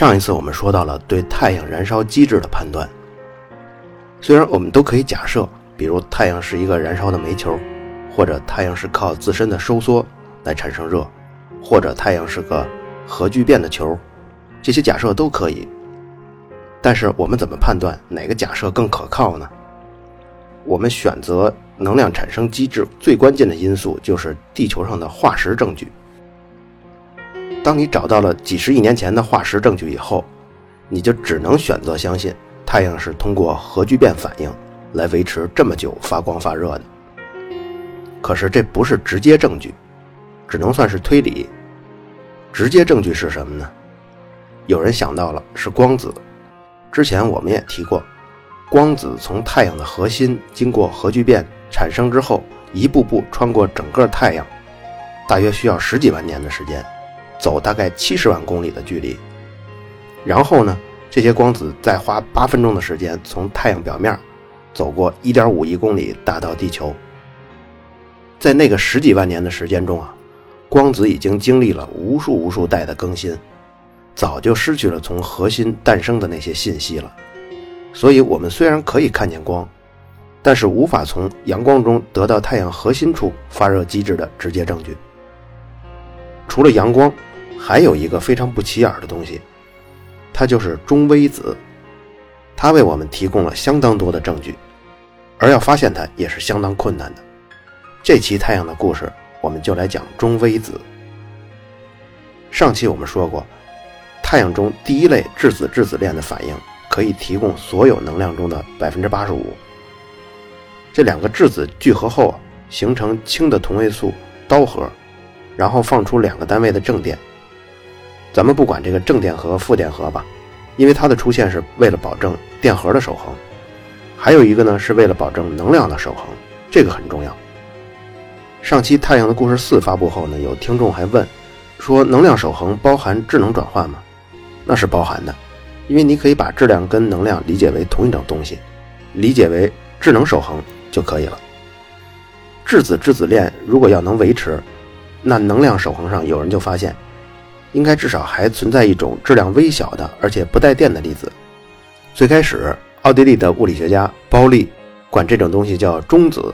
上一次我们说到了对太阳燃烧机制的判断，虽然我们都可以假设。比如太阳是一个燃烧的煤球，或者太阳是靠自身的收缩来产生热，或者太阳是个核聚变的球，这些假设都可以。但是我们怎么判断哪个假设更可靠呢？我们选择能量产生机制最关键的因素就是地球上的化石证据。当你找到了几十亿年前的化石证据以后，你就只能选择相信太阳是通过核聚变反应。来维持这么久发光发热的，可是这不是直接证据，只能算是推理。直接证据是什么呢？有人想到了是光子。之前我们也提过，光子从太阳的核心经过核聚变产生之后，一步步穿过整个太阳，大约需要十几万年的时间，走大概七十万公里的距离。然后呢，这些光子再花八分钟的时间从太阳表面。走过1.5亿公里，达到地球。在那个十几万年的时间中啊，光子已经经历了无数无数代的更新，早就失去了从核心诞生的那些信息了。所以，我们虽然可以看见光，但是无法从阳光中得到太阳核心处发热机制的直接证据。除了阳光，还有一个非常不起眼的东西，它就是中微子。它为我们提供了相当多的证据，而要发现它也是相当困难的。这期太阳的故事，我们就来讲中微子。上期我们说过，太阳中第一类质子质子链的反应可以提供所有能量中的百分之八十五。这两个质子聚合后形成氢的同位素氘核，然后放出两个单位的正电。咱们不管这个正电荷、负电荷吧。因为它的出现是为了保证电荷的守恒，还有一个呢是为了保证能量的守恒，这个很重要。上期《太阳的故事四》发布后呢，有听众还问，说能量守恒包含质能转换吗？那是包含的，因为你可以把质量跟能量理解为同一种东西，理解为质能守恒就可以了。质子质子链如果要能维持，那能量守恒上有人就发现。应该至少还存在一种质量微小的，而且不带电的粒子。最开始，奥地利的物理学家包利管这种东西叫中子。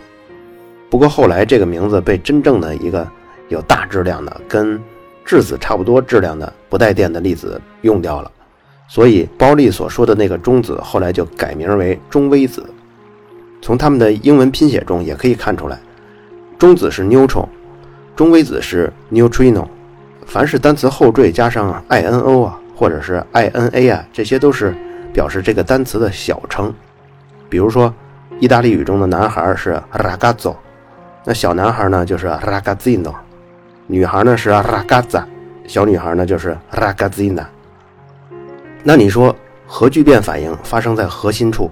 不过后来，这个名字被真正的一个有大质量的、跟质子差不多质量的不带电的粒子用掉了。所以，包利所说的那个中子后来就改名为中微子。从他们的英文拼写中也可以看出来，中子是 neutron，中微子是 neutrino。凡是单词后缀加上 i n o 啊，或者是 i n a 啊，这些都是表示这个单词的小称。比如说，意大利语中的男孩是 ragazzo，那小男孩呢就是 ragazzino，女孩呢是 ragazza，小女孩呢就是 ragazzina。那你说核聚变反应发生在核心处，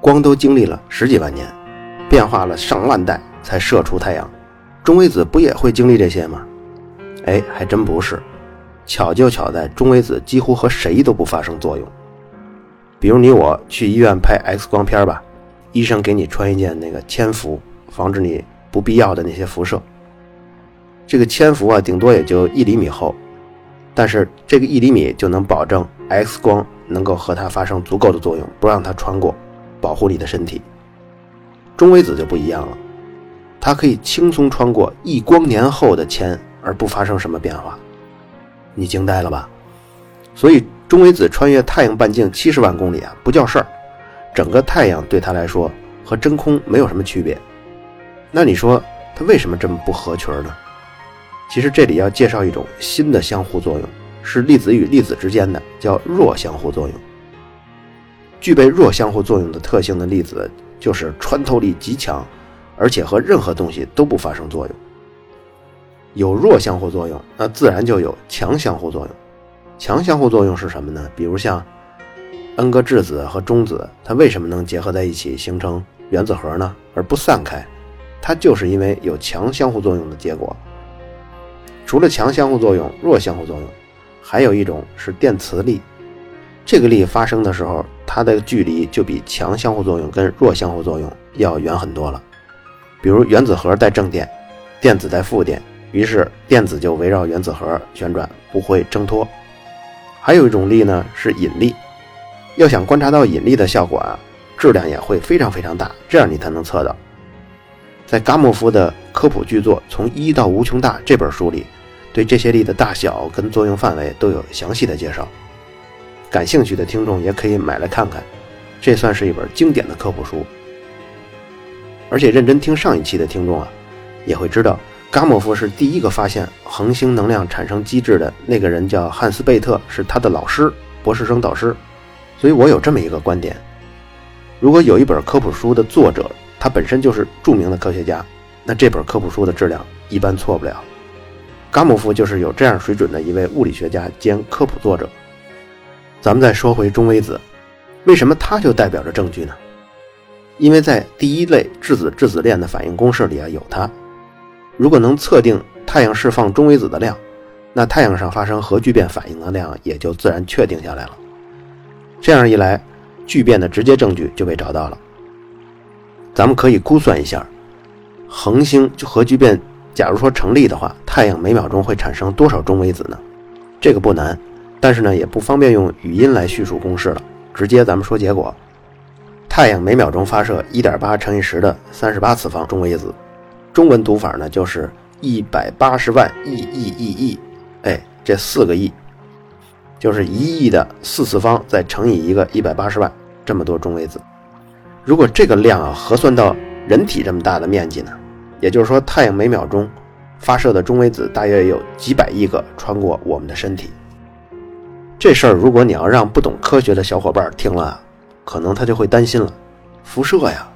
光都经历了十几万年，变化了上万代才射出太阳，中微子不也会经历这些吗？哎，还真不是，巧就巧在中微子几乎和谁都不发生作用。比如你我去医院拍 X 光片吧，医生给你穿一件那个铅服，防止你不必要的那些辐射。这个铅服啊，顶多也就一厘米厚，但是这个一厘米就能保证 X 光能够和它发生足够的作用，不让它穿过，保护你的身体。中微子就不一样了，它可以轻松穿过一光年厚的铅。而不发生什么变化，你惊呆了吧？所以中微子穿越太阳半径七十万公里啊，不叫事儿。整个太阳对它来说和真空没有什么区别。那你说它为什么这么不合群呢？其实这里要介绍一种新的相互作用，是粒子与粒子之间的，叫弱相互作用。具备弱相互作用的特性的粒子，就是穿透力极强，而且和任何东西都不发生作用。有弱相互作用，那自然就有强相互作用。强相互作用是什么呢？比如像 N 个质子和中子，它为什么能结合在一起形成原子核呢？而不散开？它就是因为有强相互作用的结果。除了强相互作用，弱相互作用，还有一种是电磁力。这个力发生的时候，它的距离就比强相互作用跟弱相互作用要远很多了。比如原子核带正电，电子带负电，于是电子就围绕原子核旋转，不会挣脱。还有一种力呢，是引力。要想观察到引力的效果啊，质量也会非常非常大，这样你才能测到。在伽莫夫的科普巨作《从一到无穷大》这本书里，对这些力的大小跟作用范围都有详细的介绍。感兴趣的听众也可以买来看看，这算是一本经典的科普书。而且认真听上一期的听众啊，也会知道伽莫夫是第一个发现恒星能量产生机制的那个人，叫汉斯贝特，是他的老师，博士生导师。所以我有这么一个观点：如果有一本科普书的作者，他本身就是著名的科学家，那这本科普书的质量一般错不了。伽莫夫就是有这样水准的一位物理学家兼科普作者。咱们再说回中微子，为什么它就代表着证据呢？因为在第一类质子质子链的反应公式里啊有它。如果能测定太阳释放中微子的量，那太阳上发生核聚变反应的量也就自然确定下来了。这样一来，聚变的直接证据就被找到了。咱们可以估算一下，恒星就核聚变，假如说成立的话，太阳每秒钟会产生多少中微子呢？这个不难。但是呢，也不方便用语音来叙述公式了，直接咱们说结果。太阳每秒钟发射一点八乘以十的三十八次方中微子，中文读法呢就是一百八十万亿亿亿亿，哎，这四个亿就是一亿的四次方再乘以一个一百八十万，这么多中微子。如果这个量啊核算到人体这么大的面积呢，也就是说太阳每秒钟发射的中微子大约有几百亿个穿过我们的身体。这事儿，如果你要让不懂科学的小伙伴听了，可能他就会担心了。辐射呀，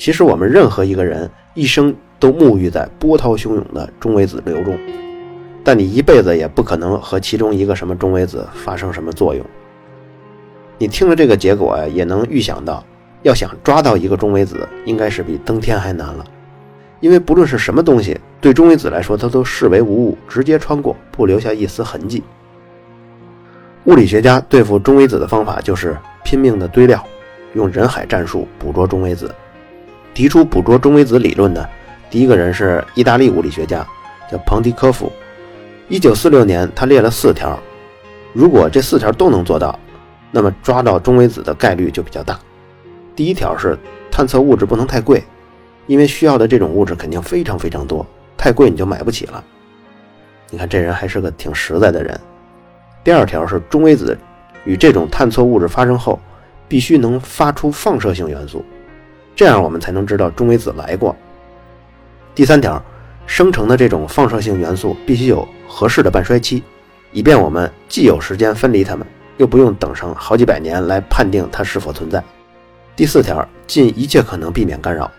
其实我们任何一个人一生都沐浴在波涛汹涌的中微子流中，但你一辈子也不可能和其中一个什么中微子发生什么作用。你听了这个结果呀，也能预想到，要想抓到一个中微子，应该是比登天还难了。因为不论是什么东西，对中微子来说，它都视为无物，直接穿过，不留下一丝痕迹。物理学家对付中微子的方法就是拼命的堆料，用人海战术捕捉中微子。提出捕捉中微子理论的第一个人是意大利物理学家，叫彭迪科夫。一九四六年，他列了四条，如果这四条都能做到，那么抓到中微子的概率就比较大。第一条是探测物质不能太贵，因为需要的这种物质肯定非常非常多，太贵你就买不起了。你看这人还是个挺实在的人。第二条是中微子与这种探测物质发生后，必须能发出放射性元素，这样我们才能知道中微子来过。第三条，生成的这种放射性元素必须有合适的半衰期，以便我们既有时间分离它们，又不用等上好几百年来判定它是否存在。第四条，尽一切可能避免干扰。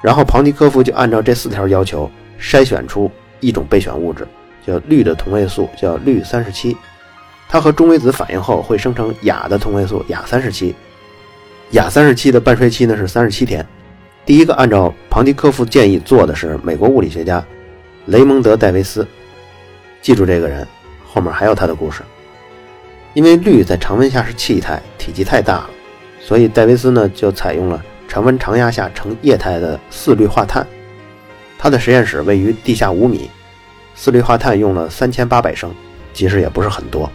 然后庞蒂科夫就按照这四条要求筛选出一种备选物质。叫氯的同位素叫氯三十七，它和中微子反应后会生成氩的同位素氩三十七，氩三十七的半衰期呢是三十七天。第一个按照庞蒂科夫建议做的是美国物理学家雷蒙德·戴维斯，记住这个人，后面还有他的故事。因为氯在常温下是气态，体积太大了，所以戴维斯呢就采用了常温常压下成液态的四氯化碳。他的实验室位于地下五米。四氯化碳用了三千八百升，其实也不是很多。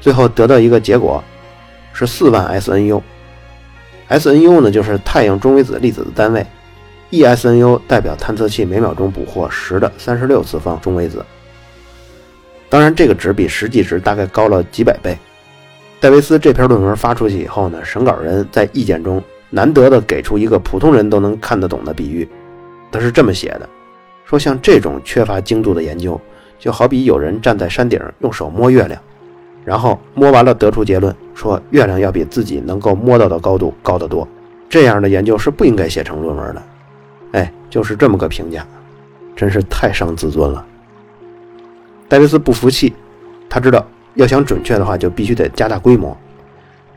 最后得到一个结果是四万 SNU。SNU 呢就是太阳中微子粒子的单位，，ESNU 代表探测器每秒钟捕获十的三十六次方中微子。当然，这个值比实际值大概高了几百倍。戴维斯这篇论文发出去以后呢，审稿人在意见中难得的给出一个普通人都能看得懂的比喻，他是这么写的。说像这种缺乏精度的研究，就好比有人站在山顶用手摸月亮，然后摸完了得出结论，说月亮要比自己能够摸到的高度高得多。这样的研究是不应该写成论文的。哎，就是这么个评价，真是太伤自尊了。戴维斯不服气，他知道要想准确的话，就必须得加大规模。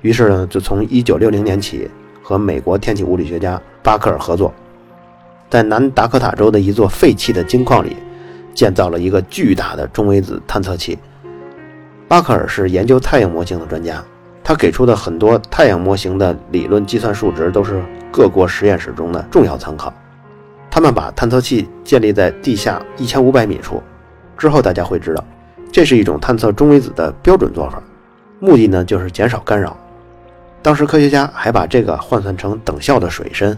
于是呢，就从1960年起和美国天气物理学家巴克尔合作，在南达科塔州的一座废弃的金矿里建造了一个巨大的中微子探测器。巴克尔是研究太阳模型的专家，他给出的很多太阳模型的理论计算数值都是各国实验室中的重要参考。他们把探测器建立在地下1500米处，之后大家会知道，这是一种探测中微子的标准做法，目的呢就是减少干扰。当时科学家还把这个换算成等效的水深，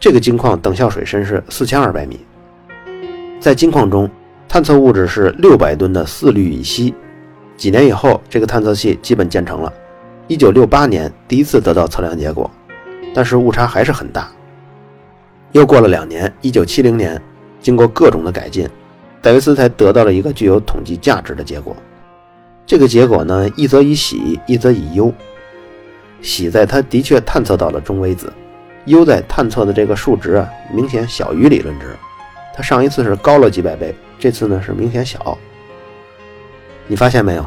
这个金矿等效水深是四千二百米。在金矿中，探测物质是六百吨的四氯乙烯。几年以后，这个探测器基本建成了。一九六八年第一次得到测量结果，但是误差还是很大。又过了两年，一九七零年，经过各种的改进，戴维斯才得到了一个具有统计价值的结果。这个结果呢，一则以喜，一则以忧。喜在它的确探测到了中微子，忧在探测的这个数值啊明显小于理论值，它上一次是高了几百倍，这次呢是明显小。你发现没有，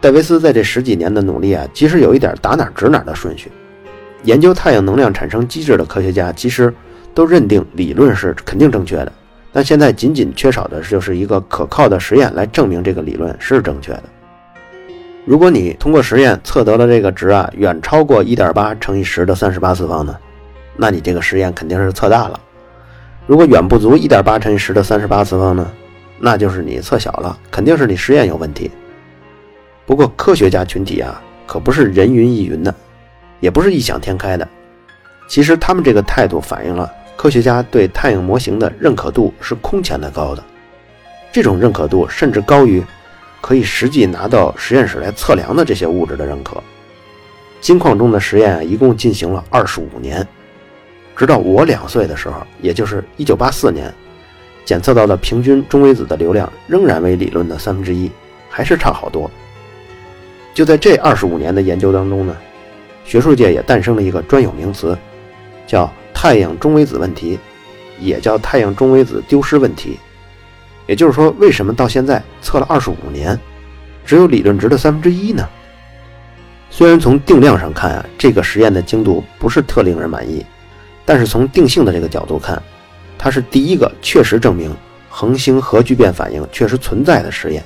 戴维斯在这十几年的努力啊，其实有一点打哪指哪的顺序。研究太阳能量产生机制的科学家其实都认定理论是肯定正确的，但现在仅仅缺少的就是一个可靠的实验来证明这个理论是正确的。如果你通过实验测得了这个值啊，远超过一点八乘以十的三十八次方呢，那你这个实验肯定是测大了。如果远不足一点八乘以十的三十八次方呢，那就是你测小了，肯定是你实验有问题。不过科学家群体啊，可不是人云亦云的，也不是异想天开的。其实他们这个态度反映了科学家对太阳模型的认可度是空前的高的，这种认可度甚至高于。可以实际拿到实验室来测量的这些物质的认可。金矿中的实验一共进行了二十五年，直到我两岁的时候，也就是一九八四年，检测到的平均中微子的流量仍然为理论的三分之一，还是差好多。就在这二十五年的研究当中呢，学术界也诞生了一个专有名词，叫太阳中微子问题，也叫太阳中微子丢失问题。也就是说，为什么到现在测了二十五年，只有理论值的三分之一呢？虽然从定量上看啊，这个实验的精度不是特令人满意，但是从定性的这个角度看，它是第一个确实证明恒星核聚变反应确实存在的实验。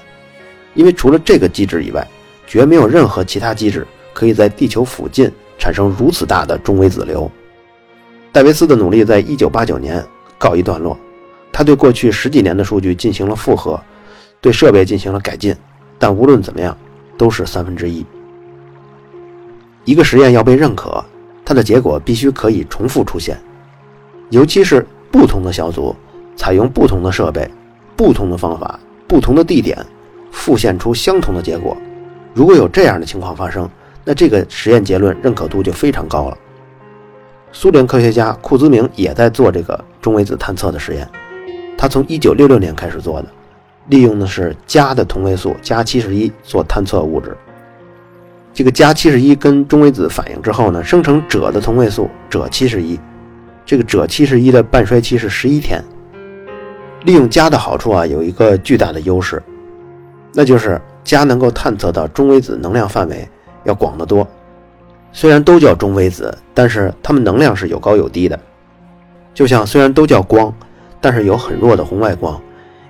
因为除了这个机制以外，绝没有任何其他机制可以在地球附近产生如此大的中微子流。戴维斯的努力在一九八九年告一段落。他对过去十几年的数据进行了复核，对设备进行了改进，但无论怎么样，都是三分之一。一个实验要被认可，它的结果必须可以重复出现，尤其是不同的小组采用不同的设备、不同的方法、不同的地点，复现出相同的结果。如果有这样的情况发生，那这个实验结论认可度就非常高了。苏联科学家库兹明也在做这个中微子探测的实验。他从1966年开始做的，利用的是镓的同位素镓71做探测物质。这个镓71跟中微子反应之后呢，生成锗的同位素锗71。这个锗71的半衰期是11天。利用镓的好处啊，有一个巨大的优势，那就是镓能够探测到中微子能量范围要广得多。虽然都叫中微子，但是它们能量是有高有低的。就像虽然都叫光。但是有很弱的红外光，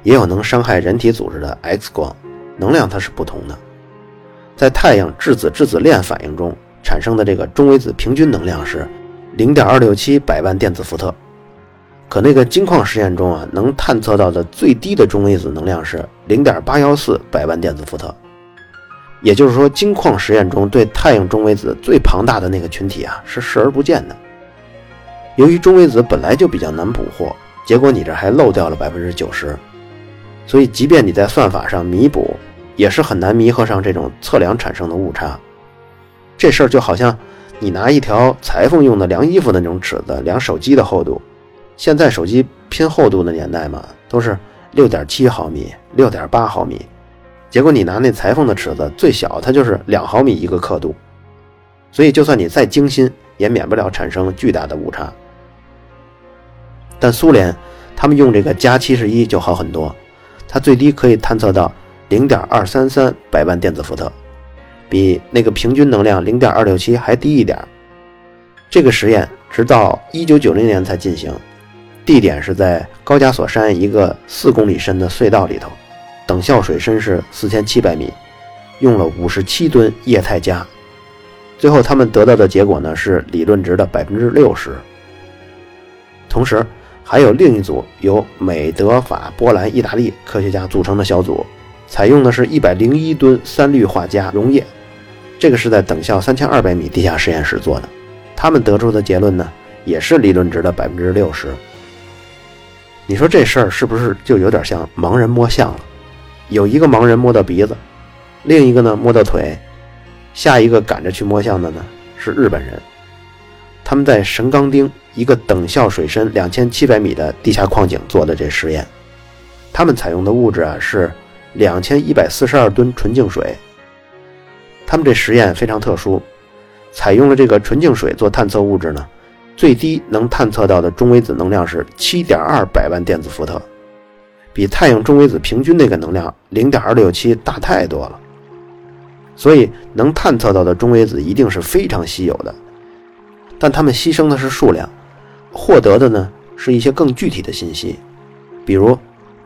也有能伤害人体组织的 X 光，能量它是不同的。在太阳质子质子链反应中产生的这个中微子平均能量是零点二六七百万电子伏特，可那个金矿实验中啊，能探测到的最低的中微子能量是零点八幺四百万电子伏特。也就是说，金矿实验中对太阳中微子最庞大的那个群体啊，是视而不见的。由于中微子本来就比较难捕获。结果你这还漏掉了百分之九十，所以即便你在算法上弥补，也是很难弥合上这种测量产生的误差。这事儿就好像你拿一条裁缝用的量衣服的那种尺子量手机的厚度，现在手机拼厚度的年代嘛，都是六点七毫米、六点八毫米，结果你拿那裁缝的尺子，最小它就是两毫米一个刻度，所以就算你再精心，也免不了产生巨大的误差。但苏联，他们用这个加七十一就好很多，它最低可以探测到零点二三三百万电子伏特，比那个平均能量零点二六七还低一点。这个实验直到一九九零年才进行，地点是在高加索山一个四公里深的隧道里头，等效水深是四千七百米，用了五十七吨液态镓。最后他们得到的结果呢是理论值的百分之六十。同时，还有另一组由美、德、法、波兰、意大利科学家组成的小组，采用的是一百零一吨三氯化镓溶液，这个是在等效三千二百米地下实验室做的。他们得出的结论呢，也是理论值的百分之六十。你说这事儿是不是就有点像盲人摸象了？有一个盲人摸到鼻子，另一个呢摸到腿，下一个赶着去摸象的呢是日本人。他们在神冈町一个等效水深两千七百米的地下矿井做的这实验，他们采用的物质啊是两千一百四十二吨纯净水。他们这实验非常特殊。采用了这个纯净水做探测物质呢，最低能探测到的中微子能量是七点二百万电子伏特，比太阳中微子平均那个能量零点二六七大太多了。所以能探测到的中微子一定是非常稀有的，但他们牺牲的是数量，获得的呢是一些更具体的信息，比如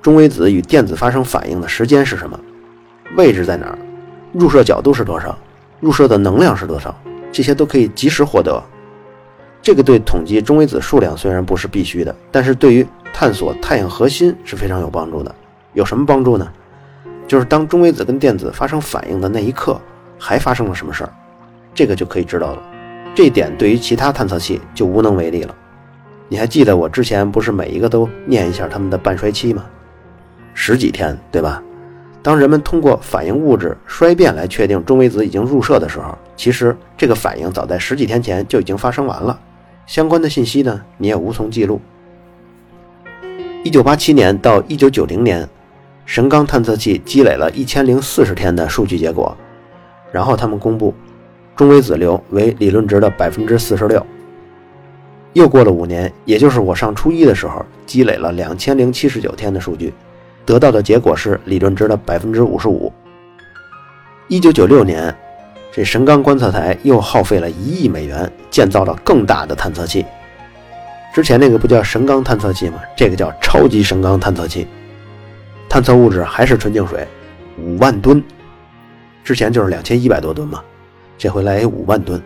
中微子与电子发生反应的时间是什么，位置在哪儿，入射角度是多少，入射的能量是多少。这些都可以及时获得，这个对统计中微子数量虽然不是必须的，但是对于探索太阳核心是非常有帮助的。有什么帮助呢？就是当中微子跟电子发生反应的那一刻，还发生了什么事儿，这个就可以知道了。这点对于其他探测器就无能为力了。你还记得我之前不是每一个都念一下他们的半衰期吗？十几天，对吧？当人们通过反应物质衰变来确定中微子已经入射的时候，其实这个反应早在十几天前就已经发生完了。相关的信息呢，你也无从记录。一九八七年到一九九零年，神冈探测器积累了一千零四十天的数据结果，然后他们公布，中微子流为理论值的百分之四十六。又过了五年，也就是我上初一的时候，积累了两千零七十九天的数据。得到的结果是理论值的百分之五十五。一九九六年，这神冈观测台又耗费了一亿美元建造了更大的探测器。之前那个不叫神冈探测器吗？这个叫超级神冈探测器。探测物质还是纯净水，五万吨。之前就是两千一百多吨嘛，这回来五万吨。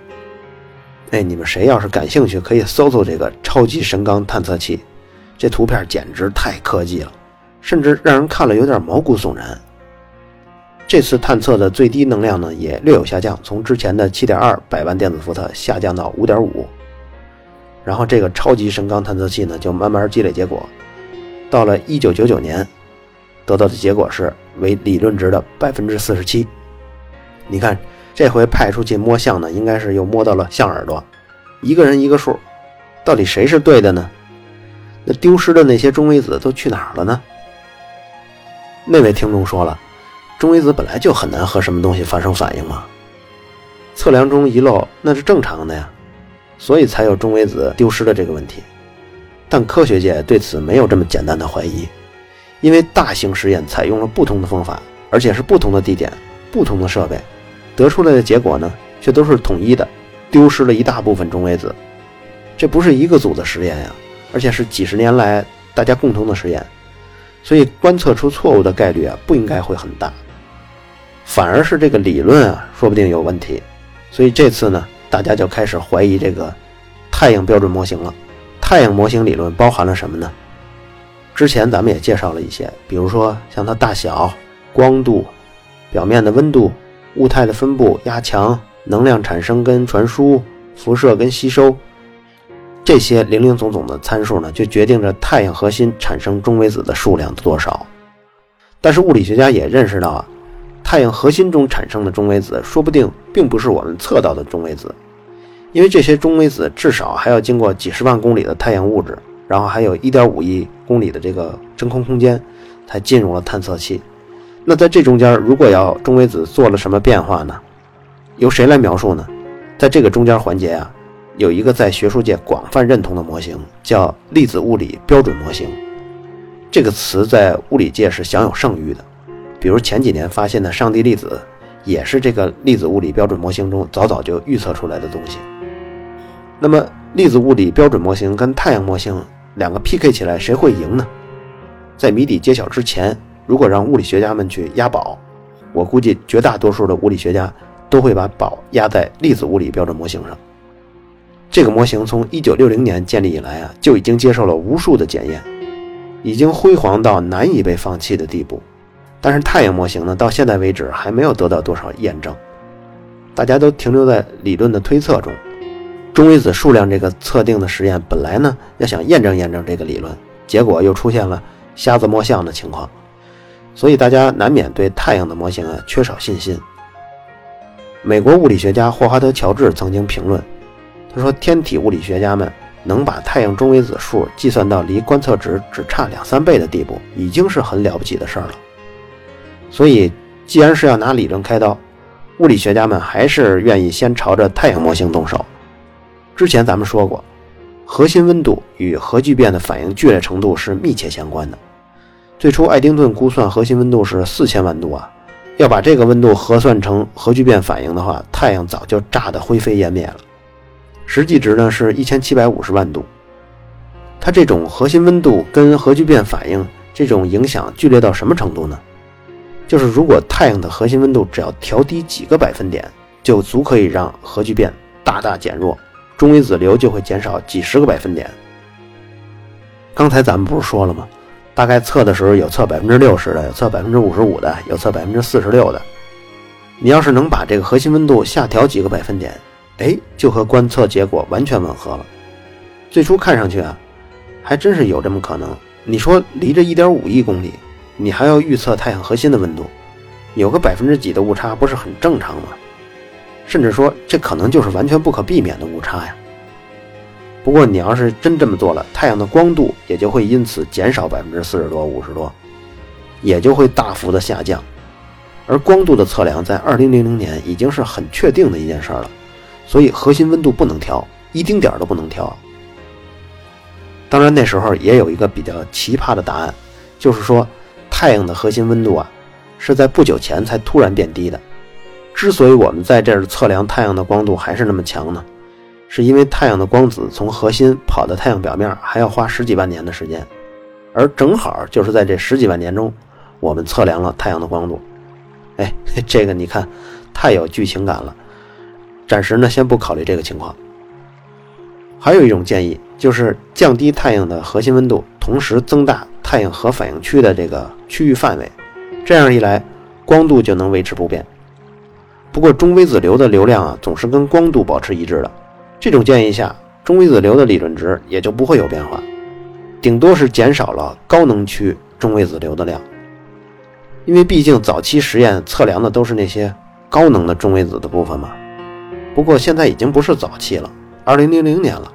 哎，你们谁要是感兴趣，可以搜搜这个超级神冈探测器，这图片简直太科技了。甚至让人看了有点毛骨悚然。这次探测的最低能量呢，也略有下降，从之前的七点二百万电子伏特下降到五点五。然后这个超级神冈探测器呢，就慢慢积累结果，到了一九九九年，得到的结果是为理论值的百分之四十七。你看，这回派出去摸象呢，应该是又摸到了象耳朵，一个人一个数，到底谁是对的呢？那丢失的那些中微子都去哪儿了呢？那位听众说了，中微子本来就很难和什么东西发生反应嘛，测量中遗漏那是正常的呀，所以才有中微子丢失的这个问题。但科学界对此没有这么简单的怀疑，因为大型实验采用了不同的方法，而且是不同的地点、不同的设备，得出来的结果呢却都是统一的，丢失了一大部分中微子。这不是一个组的实验呀，而且是几十年来大家共同的实验。所以观测出错误的概率啊，不应该会很大，反而是这个理论啊，说不定有问题。所以这次呢，大家就开始怀疑这个太阳标准模型了。太阳模型理论包含了什么呢？之前咱们也介绍了一些，比如说像它大小、光度、表面的温度、物态的分布、压强、能量产生跟传输、辐射跟吸收。这些零零总总的参数呢，就决定着太阳核心产生中微子的数量的多少。但是物理学家也认识到啊，太阳核心中产生的中微子说不定并不是我们测到的中微子，因为这些中微子至少还要经过几十万公里的太阳物质，然后还有一点五亿公里的这个真空空间，才进入了探测器。那在这中间，如果要中微子做了什么变化呢？由谁来描述呢？在这个中间环节啊。有一个在学术界广泛认同的模型，叫粒子物理标准模型。这个词在物理界是享有盛誉的。比如前几年发现的上帝粒子，也是这个粒子物理标准模型中早早就预测出来的东西。那么，粒子物理标准模型跟太阳模型两个 PK 起来，谁会赢呢？在谜底揭晓之前，如果让物理学家们去押宝，我估计绝大多数的物理学家都会把宝压在粒子物理标准模型上。这个模型从1960年建立以来啊，就已经接受了无数的检验，已经辉煌到难以被放弃的地步。但是太阳模型呢，到现在为止还没有得到多少验证，大家都停留在理论的推测中。中微子数量这个测定的实验本来呢，要想验证验证这个理论，结果又出现了瞎子摸象的情况，所以大家难免对太阳的模型啊缺少信心。美国物理学家霍华德·乔治曾经评论，他说：“天体物理学家们能把太阳中微子数计算到离观测值只差两三倍的地步，已经是很了不起的事儿了。”所以，既然是要拿理论开刀，物理学家们还是愿意先朝着太阳模型动手。之前咱们说过，核心温度与核聚变的反应剧烈程度是密切相关的。最初，爱丁顿估算核心温度是四千万度啊，要把这个温度核算成核聚变反应的话，太阳早就炸得灰飞烟灭了。实际值呢是一千七百五十万度。它这种核心温度跟核聚变反应这种影响剧烈到什么程度呢？就是如果太阳的核心温度只要调低几个百分点，就足可以让核聚变大大减弱，中微子流就会减少几十个百分点。刚才咱们不是说了吗？大概测的时候有测百分之六十的，有测百分之五十五的，有测百分之四十六的。你要是能把这个核心温度下调几个百分点，哎，就和观测结果完全吻合了。最初看上去啊，还真是有这么可能。你说离着一点五亿公里。你还要预测太阳核心的温度，有个百分之几的误差不是很正常吗？甚至说这可能就是完全不可避免的误差呀。不过你要是真这么做了，太阳的光度也就会因此减少百分之四十多、五十多，也就会大幅的下降。而光度的测量在二零零零年已经是很确定的一件事了，所以核心温度不能调，一丁点儿都不能调。当然那时候也有一个比较奇葩的答案，就是说。太阳的核心温度啊，是在不久前才突然变低的。之所以我们在这儿测量太阳的光度还是那么强呢，是因为太阳的光子从核心跑到太阳表面还要花十几万年的时间，而正好就是在这十几万年中，我们测量了太阳的光度。哎，这个你看，太有剧情感了。暂时呢，先不考虑这个情况。还有一种建议，就是降低太阳的核心温度，同时增大。太阳核反应区的这个区域范围，这样一来，光度就能维持不变。不过中微子流的流量啊，总是跟光度保持一致的。这种建议下，中微子流的理论值也就不会有变化，顶多是减少了高能区中微子流的量。因为毕竟早期实验测量的都是那些高能的中微子的部分嘛。不过现在已经不是早期了，二零零零年了。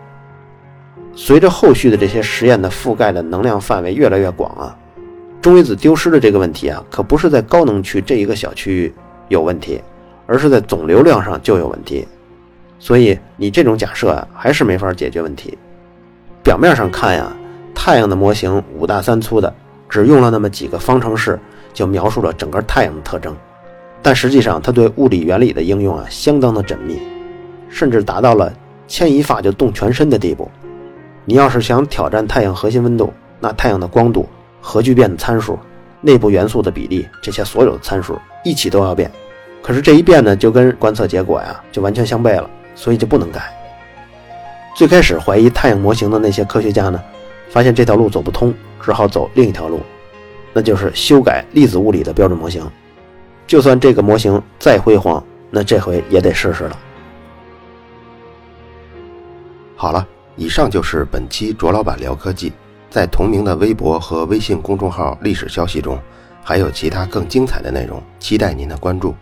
随着后续的这些实验的覆盖的能量范围越来越广啊，中微子丢失的这个问题啊，可不是在高能区这一个小区域有问题，而是在总流量上就有问题。所以你这种假设啊，还是没法解决问题。表面上看呀，太阳的模型五大三粗的，只用了那么几个方程式就描述了整个太阳的特征，但实际上它对物理原理的应用啊，相当的缜密，甚至达到了牵一发就动全身的地步。你要是想挑战太阳核心温度，那太阳的光度、核聚变的参数、内部元素的比例，这些所有的参数一起都要变。可是这一变呢，就跟观测结果呀就完全相悖了，所以就不能改。最开始怀疑太阳模型的那些科学家呢，发现这条路走不通，只好走另一条路，那就是修改粒子物理的标准模型。就算这个模型再辉煌，那这回也得试试了。好了。以上就是本期卓老板聊科技，在同名的微博和微信公众号历史消息中，还有其他更精彩的内容，期待您的关注。